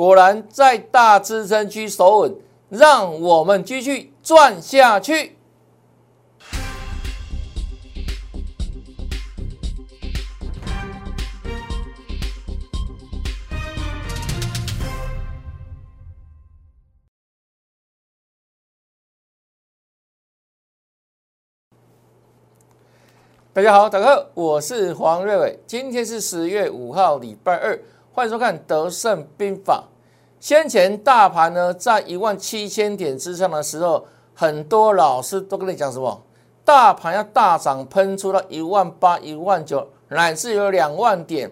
果然在大支撑区守稳，让我们继续赚下去。大家好，大家好，我是黄瑞伟。今天是十月五号，礼拜二，欢迎收看《德胜兵法》。先前大盘呢在一万七千点之上的时候，很多老师都跟你讲什么？大盘要大涨，喷出到一万八、一万九，乃至有两万点。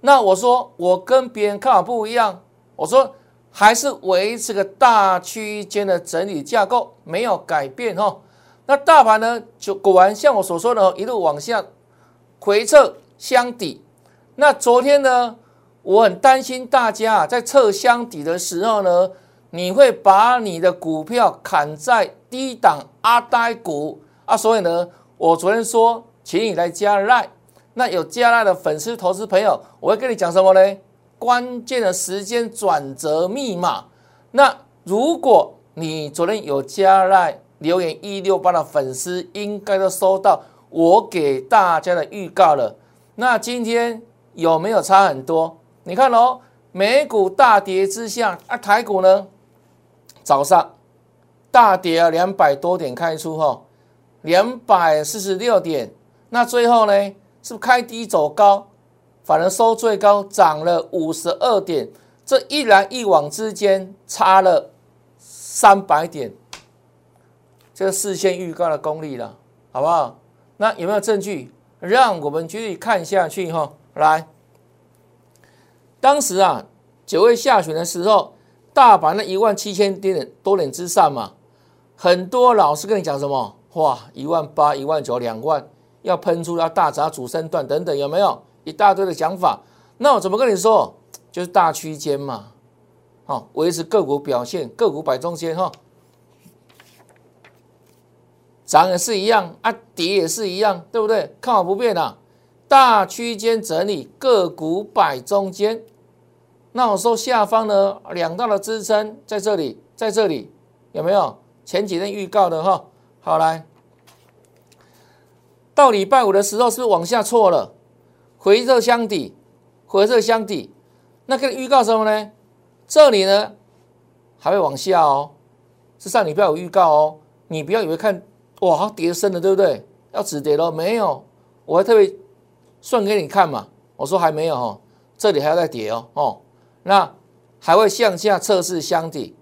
那我说我跟别人看法不一样，我说还是维持个大区间的整理架构，没有改变哈。那大盘呢，就果然像我所说的，一路往下回撤箱底。那昨天呢，我很担心大家啊，在测箱底的时候呢，你会把你的股票砍在低档阿呆股啊。所以呢，我昨天说，请你来加赖。那有加赖的粉丝、投资朋友，我会跟你讲什么呢？关键的时间转折密码。那如果你昨天有加赖，留言一六八的粉丝应该都收到我给大家的预告了。那今天有没有差很多？你看哦，美股大跌之下，啊，台股呢早上大跌了两百多点开出哈，两百四十六点。那最后呢，是不开低走高，反而收最高，涨了五十二点。这一来一往之间差了三百点。这个事先预告的功力了，好不好？那有没有证据？让我们继续看下去哈。来，当时啊，九月下旬的时候，大盘那一万七千点多点之上嘛，很多老师跟你讲什么？哇，一万八、一万九、两万要喷出，要大砸主升段等等，有没有一大堆的讲法？那我怎么跟你说？就是大区间嘛，好，维持个股表现，个股摆中间哈。涨也是一样啊，跌也是一样，对不对？看法不变啊，大区间整理，个股摆中间。那我说下方呢，两道的支撑在这里，在这里有没有？前几天预告的哈，好来，到礼拜五的时候是不是往下错了？回撤箱底，回撤箱底，那个预告什么呢？这里呢还会往下哦，是上礼拜五预告哦，你不要以为看。哇，跌深了，对不对？要止跌了没有？我还特别算给你看嘛。我说还没有哦，这里还要再跌哦哦。那还会向下测试箱底，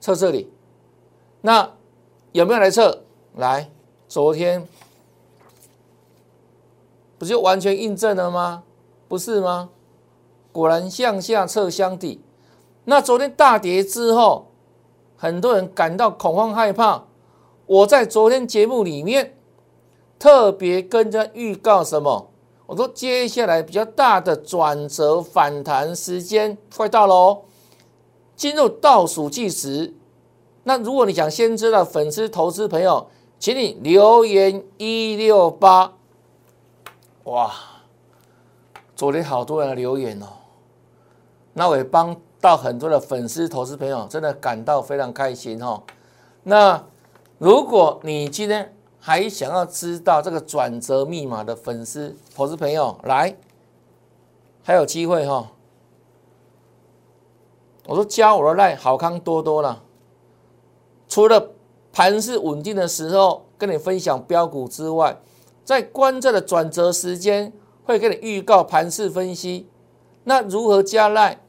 测这里。那有没有来测？来，昨天不就完全印证了吗？不是吗？果然向下测箱底。那昨天大跌之后，很多人感到恐慌害怕。我在昨天节目里面特别跟着预告什么？我说接下来比较大的转折反弹时间快到了哦，进入倒数计时。那如果你想先知道粉丝投资朋友，请你留言一六八。哇，昨天好多人留言哦，那我也帮到很多的粉丝投资朋友，真的感到非常开心哈。那。如果你今天还想要知道这个转折密码的粉丝、投资朋友来，还有机会哈！我说加我的赖好康多多了。除了盘势稳定的时候跟你分享标股之外，在关键的转折时间会给你预告盘势分析。那如何加赖？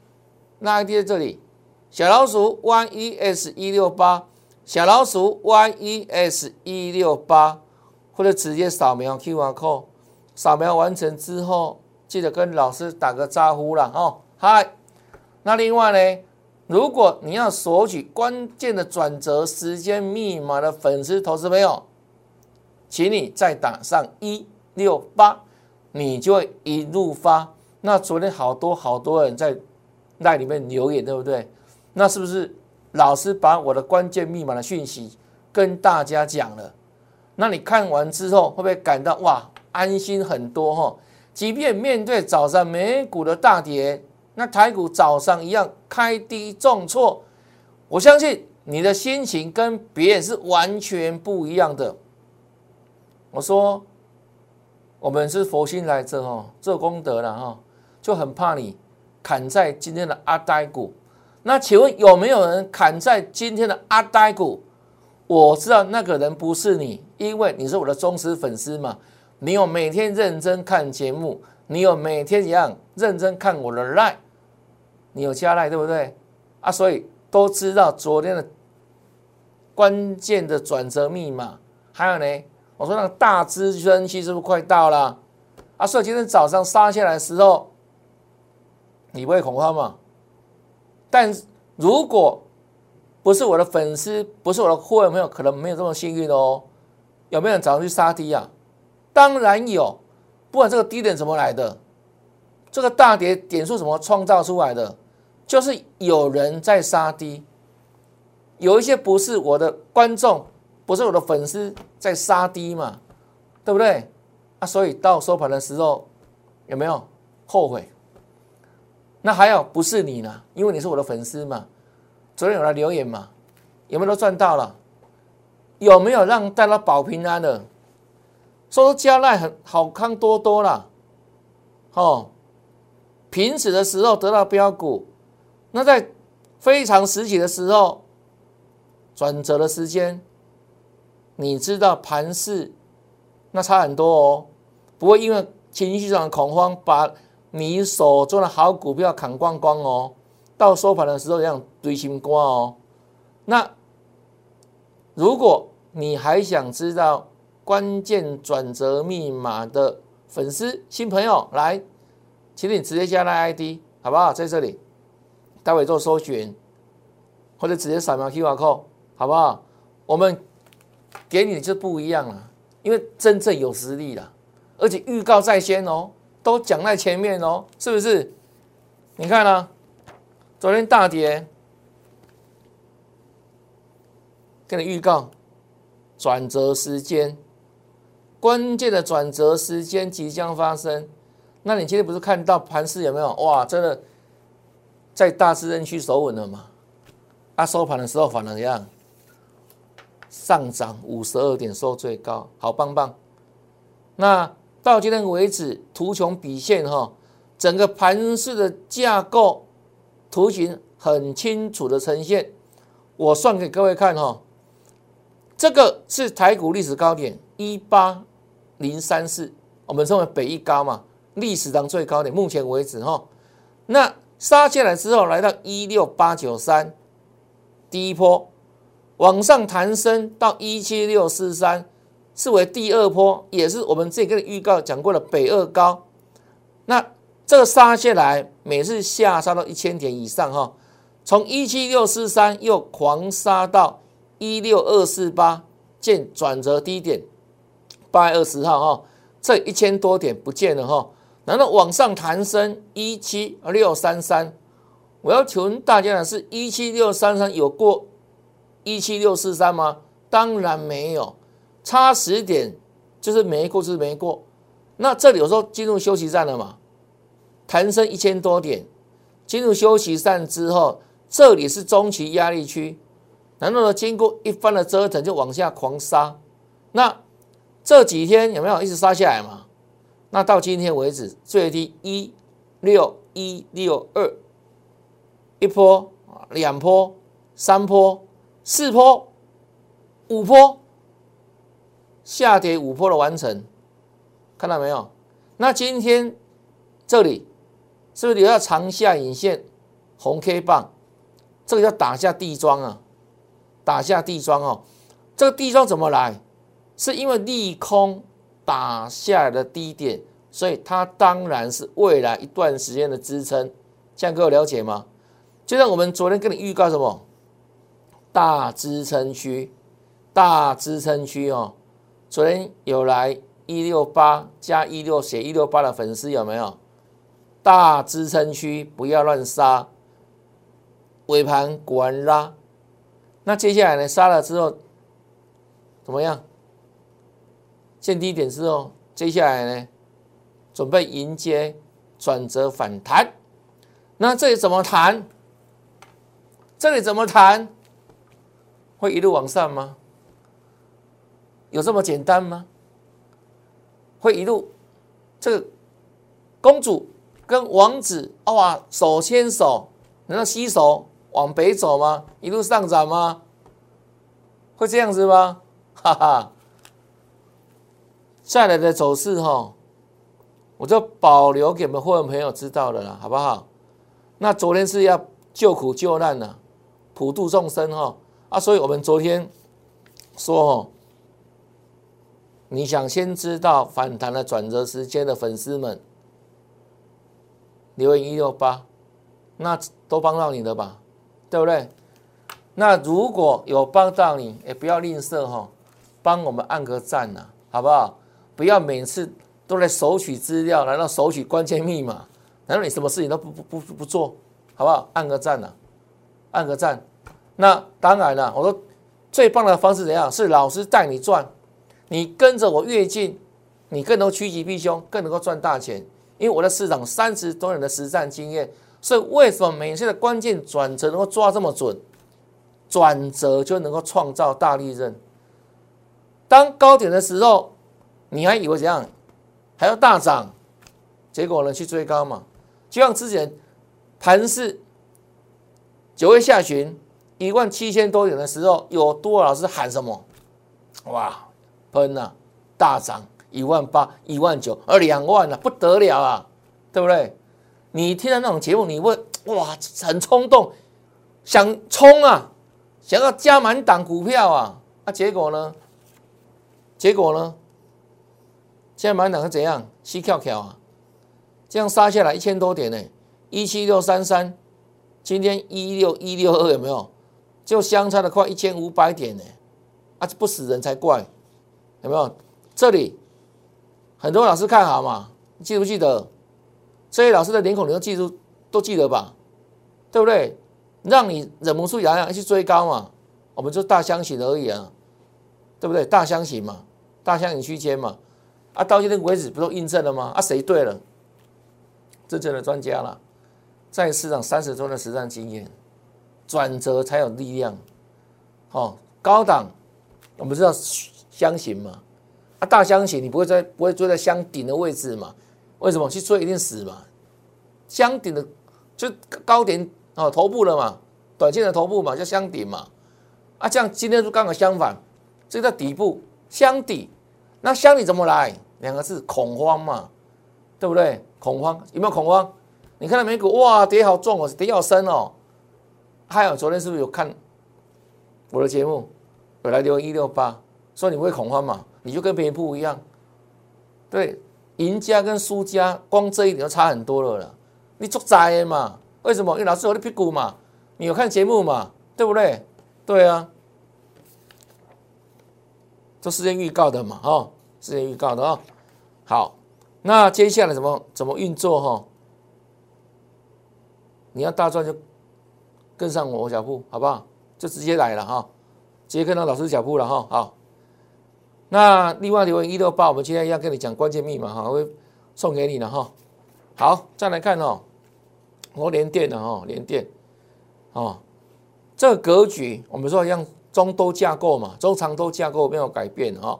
那 ID 在这里，小老鼠 one e s 一六八。小老鼠 yes 一六八，或者直接扫描 QR code，扫描完成之后，记得跟老师打个招呼了哦。嗨，那另外呢，如果你要索取关键的转折时间密码的粉丝投资朋友，请你再打上一六八，你就会一路发。那昨天好多好多人在那里面留言，对不对？那是不是？老师把我的关键密码的讯息跟大家讲了，那你看完之后会不会感到哇安心很多哈？即便面对早上美股的大跌，那台股早上一样开低重挫，我相信你的心情跟别人是完全不一样的。我说，我们是佛心来着哦，做功德了哈，就很怕你砍在今天的阿呆股。那请问有没有人砍在今天的阿呆股？我知道那个人不是你，因为你是我的忠实粉丝嘛。你有每天认真看节目，你有每天一样认真看我的 line，你有加 line 对不对？啊，所以都知道昨天的关键的转折密码。还有呢，我说那个大支分期是不是快到了？啊，所以今天早上杀下来的时候，你不会恐慌吗？但如果不是我的粉丝，不是我的会员朋友，可能没有这么幸运哦。有没有人早上去杀低啊？当然有。不管这个低点怎么来的，这个大跌点数怎么创造出来的，就是有人在杀低，有一些不是我的观众，不是我的粉丝在杀低嘛，对不对？啊，所以到收盘的时候有没有后悔？那还有不是你呢？因为你是我的粉丝嘛。昨天有来留言嘛？有没有都赚到了？有没有让大家保平安的？说加奈很好康多多啦。哦，平时的时候得到标股，那在非常时期的时候转折的时间，你知道盘势那差很多哦。不会因为情绪上的恐慌把。你手中的好股票砍光光哦，到收盘的时候这样堆心瓜哦。那如果你还想知道关键转折密码的粉丝新朋友来，请你直接加来 ID 好不好？在这里，待会做搜寻，或者直接扫描 QR code 好不好？我们给你就不一样了，因为真正有实力了，而且预告在先哦。都讲在前面哦，是不是？你看呢？昨天大跌，跟你预告转折时间，关键的转折时间即将发生。那你今天不是看到盘势有没有？哇，真的在大市认区守稳了吗？啊，收盘的时候反而样？上涨五十二点，收最高，好棒棒。那。到今天为止，图穷匕现哈，整个盘式的架构图形很清楚的呈现。我算给各位看哈，这个是台股历史高点一八零三四，我们称为北一高嘛，历史上最高点。目前为止哈，那杀下来之后来到一六八九三，第一波往上弹升到一七六四三。视为第二波，也是我们这个预告讲过的北二高。那这个杀下来，每次下杀到一千点以上哈，从一七六四三又狂杀到一六二四八，见转折低点八月二十号哈，这一千多点不见了哈，然后往上弹升一七六三三。我要求大家的是一七六三三有过一七六四三吗？当然没有。差十点就是没过，是没过。那这里有时候进入休息站了嘛？弹升一千多点，进入休息站之后，这里是中期压力区。然后呢，经过一番的折腾，就往下狂杀。那这几天有没有一直杀下来嘛？那到今天为止，最低一六一六二，一波、两波、三波、四波、五波。下跌五波的完成，看到没有？那今天这里是不是留下长下影线红 K 棒？这个叫打下地桩啊，打下地桩哦。这个地桩怎么来？是因为利空打下的低点，所以它当然是未来一段时间的支撑。这样各位了解吗？就像我们昨天跟你预告什么？大支撑区，大支撑区哦。昨天有来一六八加一六写一六八的粉丝有没有？大支撑区不要乱杀，尾盘果然拉。那接下来呢？杀了之后怎么样？见低点之后，接下来呢？准备迎接转折反弹。那这里怎么谈？这里怎么谈？会一路往上吗？有这么简单吗？会一路这个公主跟王子哇手牵手，难道携手往北走吗？一路上涨吗？会这样子吗？哈哈！再来的走势哈，我就保留给我们会员朋友知道了啦，好不好？那昨天是要救苦救难呐，普度众生哈啊，所以我们昨天说哦，你想先知道反弹的转折时间的粉丝们，留言一六八，那都帮到你的吧，对不对？那如果有帮到你，也不要吝啬哈，帮我们按个赞呐，好不好？不要每次都来索取资料，难道索取关键密码？难道你什么事情都不不不不做，好不好？按个赞呐，按个赞。那当然了，我说最棒的方式怎样？是老师带你赚，你跟着我越近，你更能趋吉避凶，更能够赚大钱。因为我的市场三十多年的实战经验，所以为什么每次的关键转折能够抓这么准？转折就能够创造大利润。当高点的时候，你还以为怎样？还要大涨？结果呢？去追高嘛？就像之前盘市九月下旬一万七千多点的时候，有多少老师喊什么？哇，喷啊！大涨一万八、一万九、而两万了，不得了啊，对不对？你听到那种节目，你会哇，很冲动，想冲啊！想要加满档股票啊，啊结果呢？结果呢？现在满档是怎样？七跳跳啊，这样杀下来一千多点呢，一七六三三，今天一六一六二有没有？就相差了快一千五百点呢，啊，不死人才怪，有没有？这里很多老师看好嘛，记不记得？这些老师的脸孔你都记住，都记得吧？对不对？让你忍不住痒痒去追高嘛，我们就大箱型而已啊，对不对？大箱型嘛，大箱型区间嘛，啊，到今天为止不都印证了吗？啊，谁对了？真正的专家了，在市场三十周的实战经验，转折才有力量。哦，高档我们知道箱型嘛，啊，大箱型你不会在不会追在箱顶的位置嘛？为什么去追一定死嘛？箱顶的就高点。哦，头部了嘛，短线的头部嘛，叫箱顶嘛，啊，这样今天就刚好相反，这个底部箱底，那箱底怎么来？两个字恐慌嘛，对不对？恐慌有没有恐慌？你看到美股哇，跌好重哦，跌好深哦。还有昨天是不是有看我的节目？有来留一六八，说你会恐慌嘛？你就跟别人不一样，对，赢家跟输家光这一点就差很多了了，你做灾嘛？为什么？因为老师有的屁股嘛，你有看节目嘛，对不对？对啊，做事先预告的嘛，哈，事先预告的啊。好，那接下来怎么怎么运作哈？你要大赚就跟上我脚步，好不好？就直接来了哈，直接跟到老师脚步了哈。好，那另外留言一六八，我们今天要跟你讲关键密码哈，会送给你了哈。好，再来看哦。我连电的哈，连电，哦，这个格局我们说像中多架构嘛，中长多架构没有改变哈。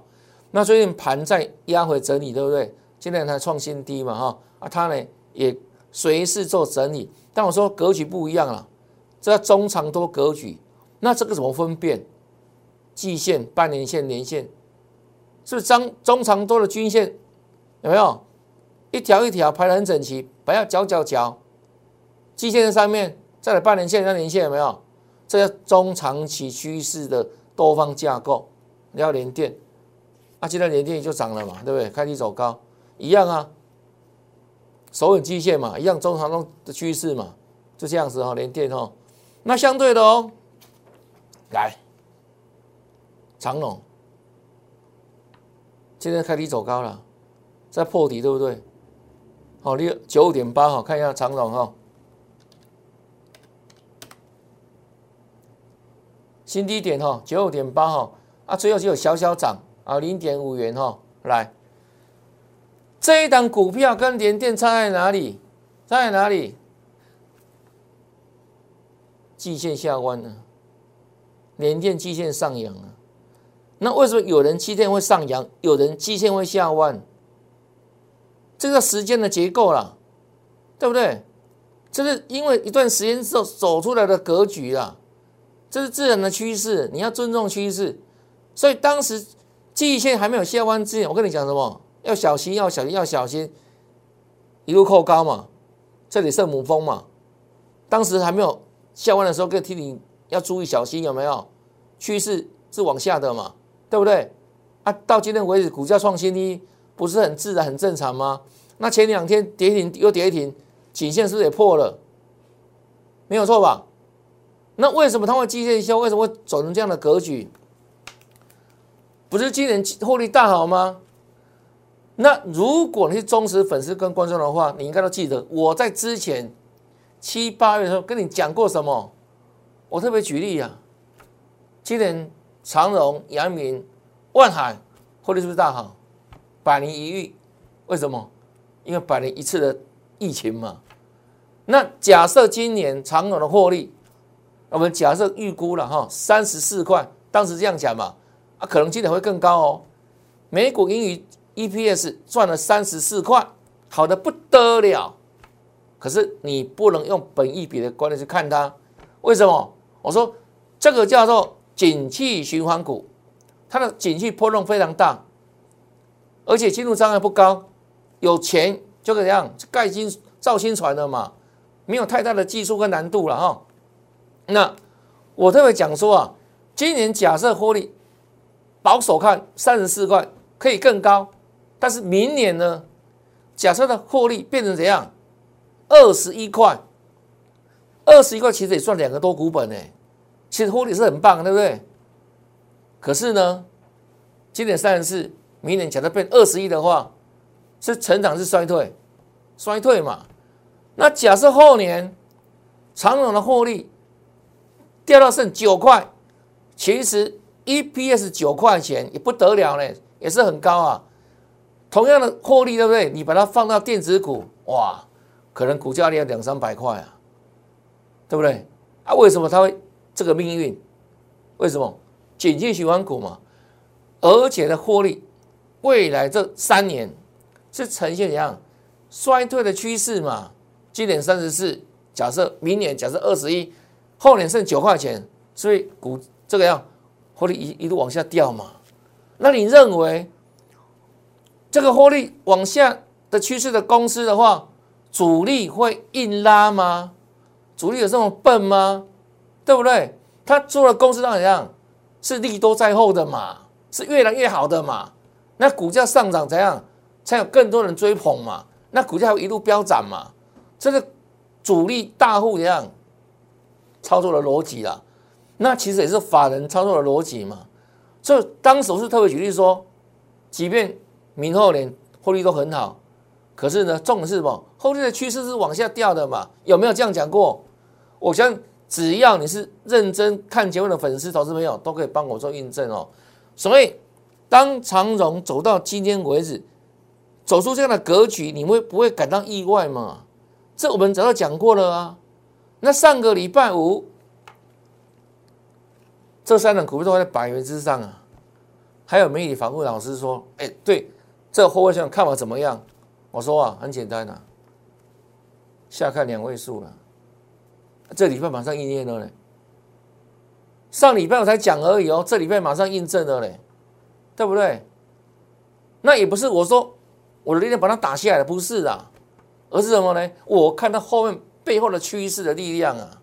那最近盘在压回整理，对不对？今天它创新低嘛哈，啊，它呢也随时做整理。但我说格局不一样了，这中长多格局，那这个怎么分辨？季线、半年线、年线，是不是中中长多的均线有没有一条一条排的很整齐，不要角角角。季线的上面，再来半年线、三年线有没有？这叫中长期趋势的多方架构。你要连电，啊，现在连电就涨了嘛，对不对？开低走高，一样啊。首稳季线嘛，一样中长中的趋势嘛，就这样子哈，连电哈。那相对的哦，来，长龙，今天开低走高了，在破底，对不对？好，六九五点八哈，看一下长龙哈。新低点哈，九五点八哈，啊，最后只有小小涨啊，零点五元哈。来，这一档股票跟联电差在哪里？差在哪里？季线下弯呢？联电季线上扬啊？那为什么有人季线会上扬，有人季线会下弯？这个时间的结构啦，对不对？这是因为一段时间之后走出来的格局啦，这是自然的趋势，你要尊重趋势。所以当时季线还没有下弯之前，我跟你讲什么？要小心，要小心，要小心，一路扣高嘛，这里圣母峰嘛。当时还没有下弯的时候，跟提你要注意小心，有没有？趋势是往下的嘛，对不对？啊，到今天为止，股价创新低，不是很自然、很正常吗？那前两天跌停又跌停，颈线是不是也破了？没有错吧？那为什么它会季线消？为什么会走成这样的格局？不是今年获利大好吗？那如果你是忠实粉丝跟观众的话，你应该都记得我在之前七八月的时候跟你讲过什么？我特别举例啊，今年长荣、阳明、万海获利是不是大好？百年一遇，为什么？因为百年一次的疫情嘛。那假设今年长荣的获利，我们假设预估了哈，三十四块，当时这样讲嘛，啊，可能今年会更高哦。美股英语 EPS 赚了三十四块，好的不得了。可是你不能用本益比的观念去看它，为什么？我说这个叫做景气循环股，它的景气波动非常大，而且进入障碍不高，有钱就这样盖金造新船的嘛，没有太大的技术跟难度了哈。那我特别讲说啊，今年假设获利保守看三十四块可以更高。但是明年呢？假设的获利变成怎样？二十一块，二十一块其实也算两个多股本呢。其实获利是很棒，对不对？可是呢，今年三十四，明年假设变二十一的话，是成长是衰退，衰退嘛？那假设后年长荣的获利掉到剩九块，其实 EPS 九块钱也不得了嘞，也是很高啊。同样的获利，对不对？你把它放到电子股，哇，可能股价要两三百块啊，对不对？啊，为什么它会这个命运？为什么？景气循环股嘛，而且的获利，未来这三年是呈现怎样衰退的趋势嘛？今年三十四，假设明年假设二十一，后年剩九块钱，所以股这个样获利一一路往下掉嘛？那你认为？这个获利往下的趋势的公司的话，主力会硬拉吗？主力有这么笨吗？对不对？他做的公司怎样？是利多在后的嘛？是越来越好的嘛？那股价上涨怎样？才有更多人追捧嘛？那股价会一路飙涨嘛？这是主力大户怎样操作的逻辑啦？那其实也是法人操作的逻辑嘛？所以当时我是特别举例说，即便明后年获利都很好，可是呢，重点是什么？后利的趋势是往下掉的嘛？有没有这样讲过？我相信只要你是认真看节目的粉丝、投资朋友，都可以帮我做印证哦。所以，当长荣走到今天为止，走出这样的格局，你会不会感到意外吗？这我们早就讲过了啊。那上个礼拜五，这三档股票都在百元之上啊。还有媒体访问老师说：“哎，对。”这个后卫线看法怎么样？我说啊，很简单呐，下看两位数了。这礼拜马上应验了嘞。上礼拜我才讲而已哦，这礼拜马上印证了嘞，对不对？那也不是我说我的力量把它打下来不是啊，而是什么呢？我看到后面背后的趋势的力量啊，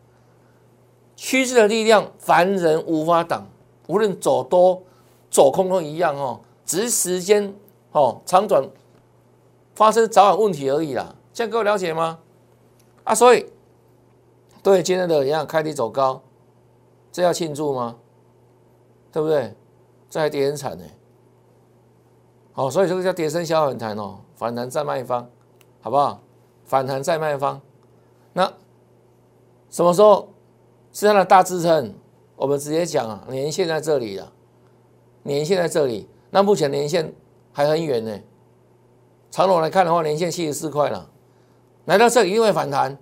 趋势的力量凡人无法挡，无论走多走空都一样哦，只是时间。哦，长短发生早晚问题而已啦，这样各位了解吗？啊，所以对今天的一样开低走高，这要庆祝吗？对不对？这还跌很惨呢。好，所以这个叫跌升小反弹哦，反弹再卖方，好不好？反弹再卖方，那什么时候是它的大支撑？我们直接讲啊，年线在这里了，年线在这里，那目前年线。还很远呢，长龙来看的话，连线七十四块了，来到这里一定会反弹，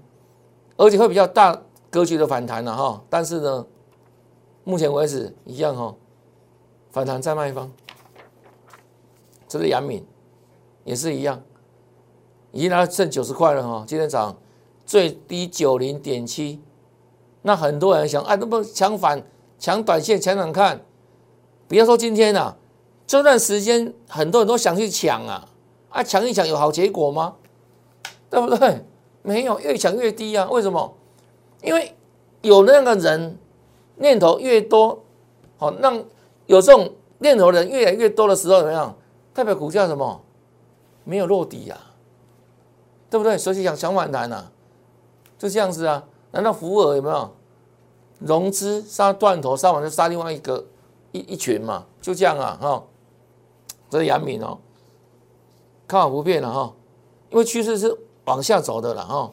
而且会比较大格局的反弹了哈，但是呢，目前为止一样哈，反弹在卖方。这是阳敏，也是一样，已经拿到剩九十块了哈，今天涨最低九零点七，那很多人想啊，那不抢反抢短线抢抢看，不要说今天呐，这段时间很多人都想去抢啊，啊抢一抢有好结果吗？对不对？没有，越抢越低啊，为什么？因为有那个人念头越多，好让有这种念头的人越来越多的时候，怎么样？代表股价什么？没有落底呀，对不对？所以想想反弹呐，就这样子啊？难道福尔有没有融资杀断头，杀完就杀另外一个一一群嘛？就这样啊？哈，这是杨敏哦，看法不变了哈，因为趋势是往下走的了哈。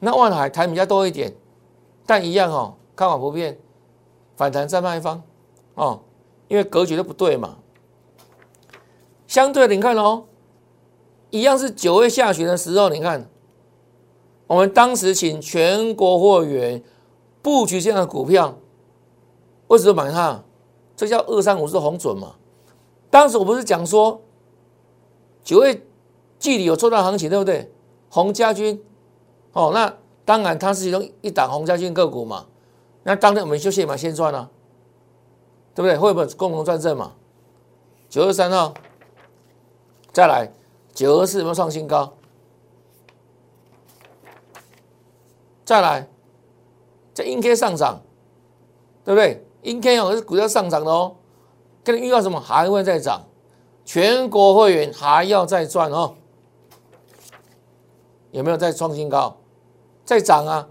那万海台比较多一点，但一样哦，看法不变，反弹在卖方哦，因为格局都不对嘛。相对你看哦，一样是九月下旬的时候，你看，我们当时请全国货源布局这样的股票，为什么买它？这叫二三五是红准嘛？当时我不是讲说九月季里有做到行情，对不对？洪家军。哦，那当然，它是其中一档红家军个股嘛。那当天我们就先买先赚了，对不对？会不会共同赚正嘛？九月三号，再来九二四有没有创新高？再来，这阴 K 上涨，对不对？阴 K 哦是股票上涨的哦，跟你预告什么？还会再涨，全国会员还要再赚哦。有没有再创新高？再涨啊，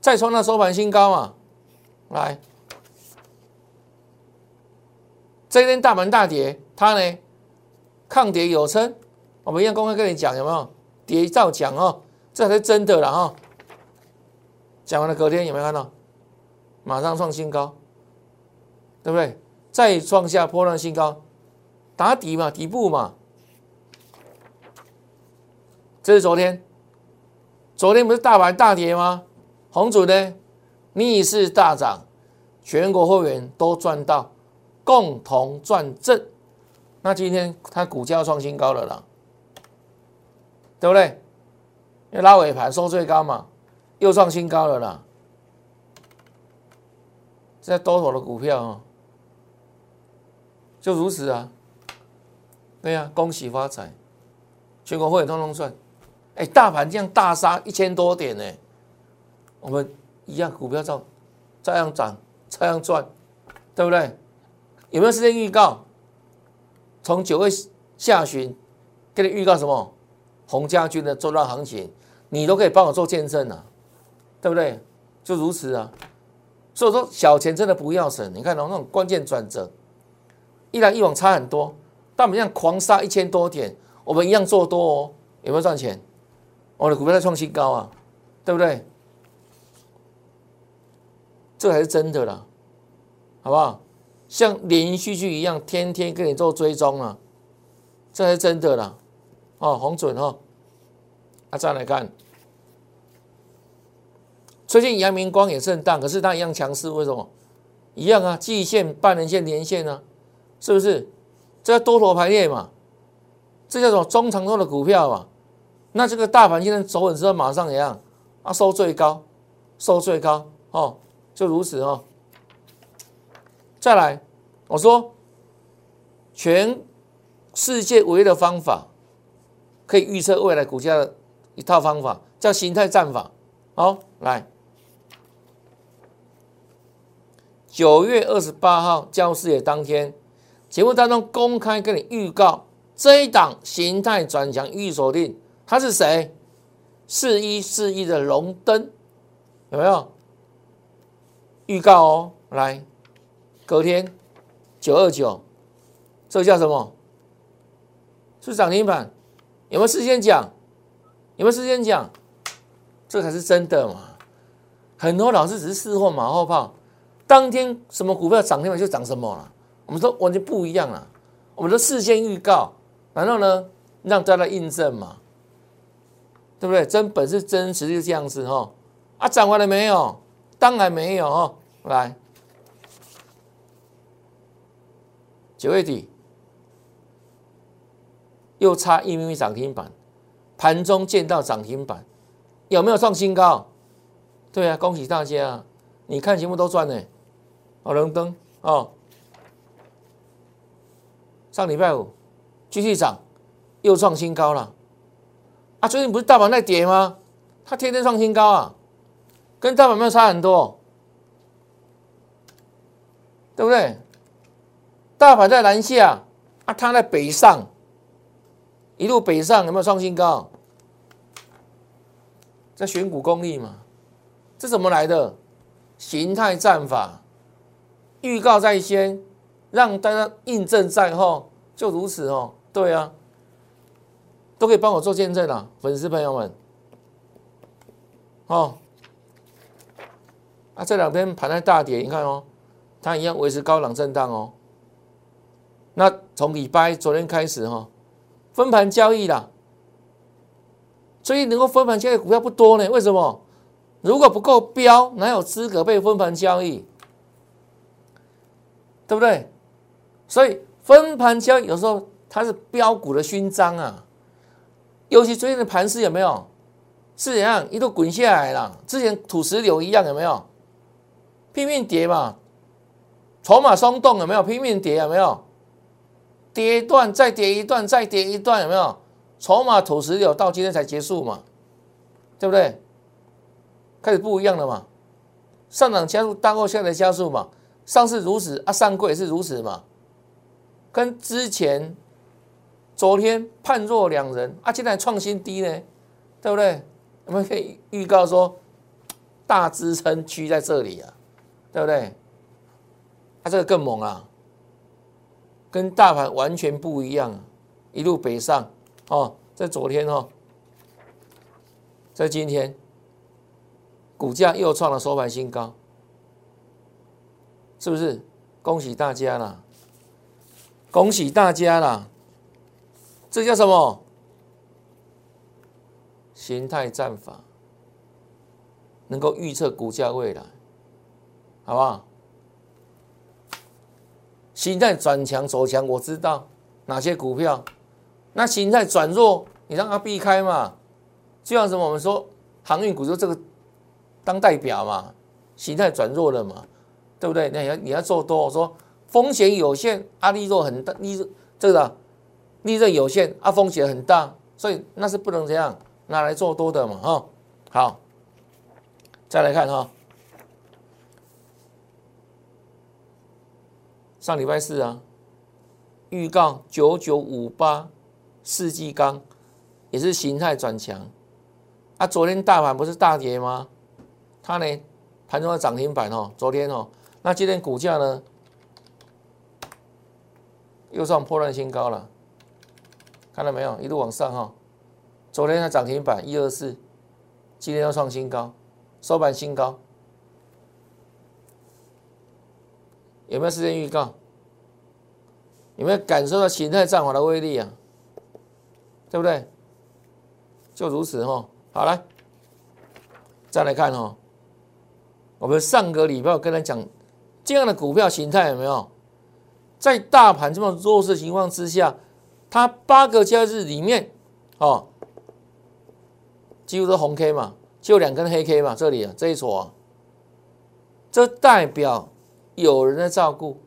再创那收盘新高嘛，来，这一天大盘大跌，它呢抗跌有撑，我们一样公开跟你讲有没有？跌照讲哦，这才是真的了哈。讲完了隔天有没有看到？马上创新高，对不对？再创下波浪新高，打底嘛，底部嘛，这是昨天。昨天不是大盘大跌吗？红主呢逆势大涨，全国会员都赚到，共同赚正。那今天它股价创新高了啦，对不对？因为拉尾盘收最高嘛，又创新高了啦。在多头的股票啊，就如此啊。对呀，恭喜发财，全国会员通通赚。哎，大盘这样大杀一千多点呢，我们一样股票照照样涨，照样赚，对不对？有没有时间预告？从九月下旬给你预告什么？洪家军的周段行情，你都可以帮我做见证啊，对不对？就如此啊。所以说小钱真的不要省，你看到那种关键转折，一来一往差很多，但我们这样狂杀一千多点，我们一样做多哦，有没有赚钱？我的股票在创新高啊，对不对？这才是真的啦，好不好？像连续剧一样，天天跟你做追踪啊，这才是真的啦。哦，红准哦，啊，再来看，最近阳明光也震荡，可是它一样强势，为什么？一样啊，季线、半年线、年线啊，是不是？这叫多头排列嘛，这叫做中长多的股票嘛。那这个大盘现在走稳之后，马上怎样？啊，收最高，收最高哦，就如此哦。再来，我说，全世界唯一的方法，可以预测未来股价的一套方法，叫形态战法。好，来，九月二十八号教师节当天，节目当中公开跟你预告这一档形态转强预锁定。他是谁？四一四一的龙灯有没有预告哦？来，隔天九二九，这叫什么？是涨停板？有没有事先讲？有没有事先讲？这才是真的嘛！很多老师只是事后马后炮，当天什么股票涨停板就涨什么了。我们说完全不一样了！我们都事先预告，然后呢，让大家印证嘛。对不对？真本事、真实就这样子哈，啊，涨完了没有？当然没有哦。来，九月底又差一米米涨停板，盘中见到涨停板，有没有创新高？对啊，恭喜大家！你看节目都赚呢。哦，龙灯哦，上礼拜五继续涨，又创新高了。啊，最近不是大盘在跌吗？它天天创新高啊，跟大盘没有差很多，对不对？大盘在南下，啊，它在北上，一路北上有没有创新高？在选股功力嘛，这怎么来的？形态战法。预告在先，让大家印证在后，就如此哦。对啊，都可以帮我做见证啊，粉丝朋友们。哦，啊，这两天盘在大跌，你看哦，它一样维持高档震荡哦。那从礼拜昨天开始哈，分盘交易啦，所以能够分盘交易股票不多呢。为什么？如果不够标，哪有资格被分盘交易？对不对？所以分盘交易有时候它是标股的勋章啊，尤其最近的盘势有没有是怎样一路滚下来了？之前土石流一样有没有？拼命跌嘛，筹码松动有没有？拼命跌有没有？跌一段再跌一段再跌一段有没有？筹码土石流到今天才结束嘛，对不对？开始不一样了嘛，上涨加速大过下来加速嘛。上次如此啊，上柜也是如此嘛，跟之前昨天判若两人啊，现在创新低呢，对不对？我们可以预告说大支撑区在这里啊，对不对？它这个更猛啊，跟大盘完全不一样，一路北上哦，在昨天哦，在今天股价又创了收盘新高。是不是？恭喜大家啦！恭喜大家啦！这叫什么？形态战法，能够预测股价未来，好不好？形态转强走强，我知道哪些股票。那形态转弱，你让它避开嘛。就像什么？我们说航运股就这个当代表嘛，形态转弱了嘛。对不对？那你要你要做多，我说风险有限，啊利润很大，利润这个利润有限，啊风险很大，所以那是不能这样拿来做多的嘛，哈。好，再来看哈，上礼拜四啊，预告九九五八世纪钢也是形态转强，啊昨天大盘不是大跌吗？它呢盘中的涨停板哦，昨天哦。那今天股价呢，又创破烂新高了，看到没有？一路往上哈。昨天它涨停板一二四，今天要创新高，收盘新高。有没有时间预告？有没有感受到形态战法的威力啊？对不对？就如此哈。好来，再来看哈，我们上个礼拜跟他讲。这样的股票形态有没有？在大盘这么弱势情况之下，它八个交易日里面，哦，几乎都红 K 嘛，就两根黑 K 嘛，这里啊这一撮啊，这代表有人在照顾，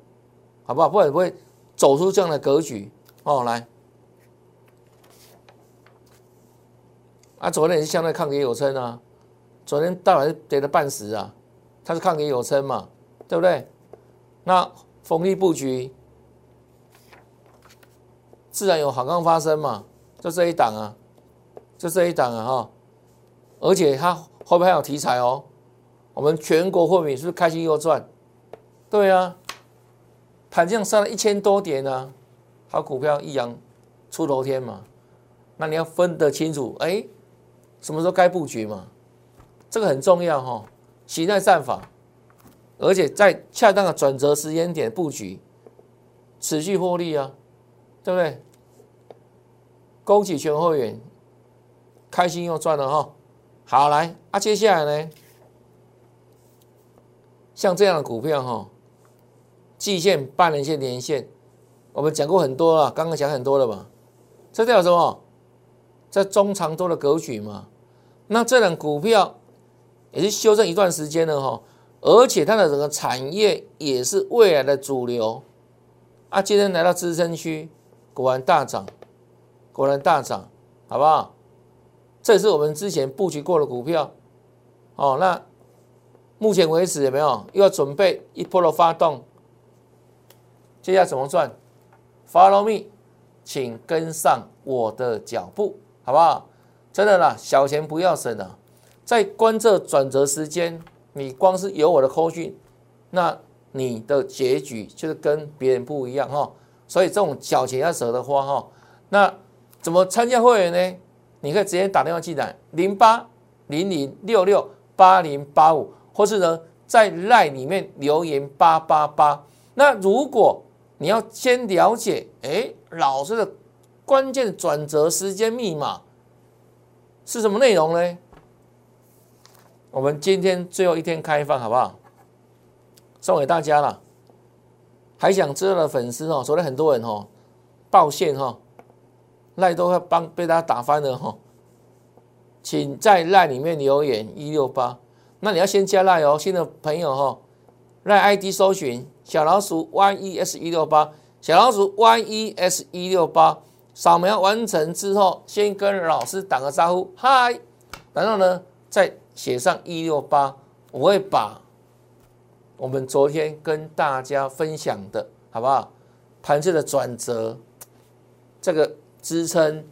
好不好？不然不会走出这样的格局哦。来，啊，昨天也是相对抗跌有撑啊，昨天大盘是跌了半死啊，它是抗跌有撑嘛。对不对？那逢低布局，自然有好康发生嘛。就这一档啊，就这一档啊哈。而且它后面还有题材哦。我们全国货品是不是开心又赚？对啊，盘这样上了一千多点呢，好股票一阳出头天嘛。那你要分得清楚，哎，什么时候该布局嘛？这个很重要哈。形态战法。而且在恰当的转折时间点布局，持续获利啊，对不对？恭喜全会员，开心又赚了哈。好来，啊，接下来呢，像这样的股票哈，季线、半年线、年线，我们讲过很多了，刚刚讲很多了嘛。这叫什么？在中长多的格局嘛。那这种股票也是修正一段时间了哈，而且它的整个产业也是未来的主流啊。今天来到支撑区，果然大涨，果然大涨，好不好？这是我们之前布局过的股票，哦，那目前为止有没有又要准备一波的发动？接下来怎么赚？Follow me，请跟上我的脚步，好不好？真的啦，小钱不要省啊！在观测转折时间，你光是有我的扣讯，那你的结局就是跟别人不一样哈。所以这种小钱要舍得花哈。那怎么参加会员呢？你可以直接打电话进来，零八零零六六八零八五，或是呢在赖里面留言八八八。那如果你要先了解，哎，老师的关键转折时间密码是什么内容呢？我们今天最后一天开放，好不好？送给大家了。还想知道的粉丝哦，昨天很多人哦抱歉哈。赖都会帮被大家打翻了哈，请在赖里面留言一六八，那你要先加赖哦，新的朋友哈，赖 ID 搜寻小老鼠 yes 一六八，小老鼠 yes 一六八，扫描完成之后，先跟老师打个招呼，嗨，然后呢再写上一六八，我会把我们昨天跟大家分享的好不好？盘子的转折，这个。支撑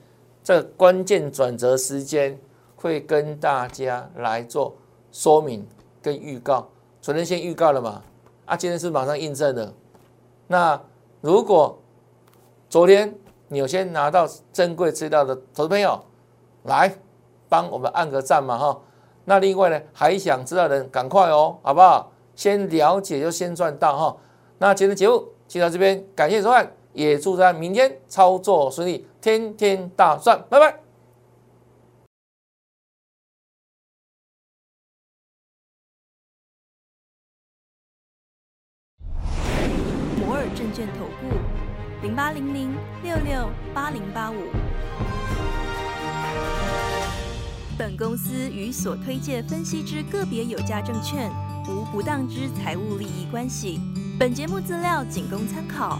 这关键转折时间，会跟大家来做说明跟预告。昨天先预告了嘛？啊，今天是马上印证的。那如果昨天你有先拿到珍贵资料的投资朋友，来帮我们按个赞嘛哈。那另外呢，还想知道的人赶快哦，好不好？先了解就先赚到哈。那今天节目就到这边，感谢收看。也祝大家明天操作顺利，天天大赚，拜拜。摩尔证券投顾零八零零六六八零八五。本公司与所推介分析之个别有价证券无不当之财务利益关系。本节目资料仅供参考。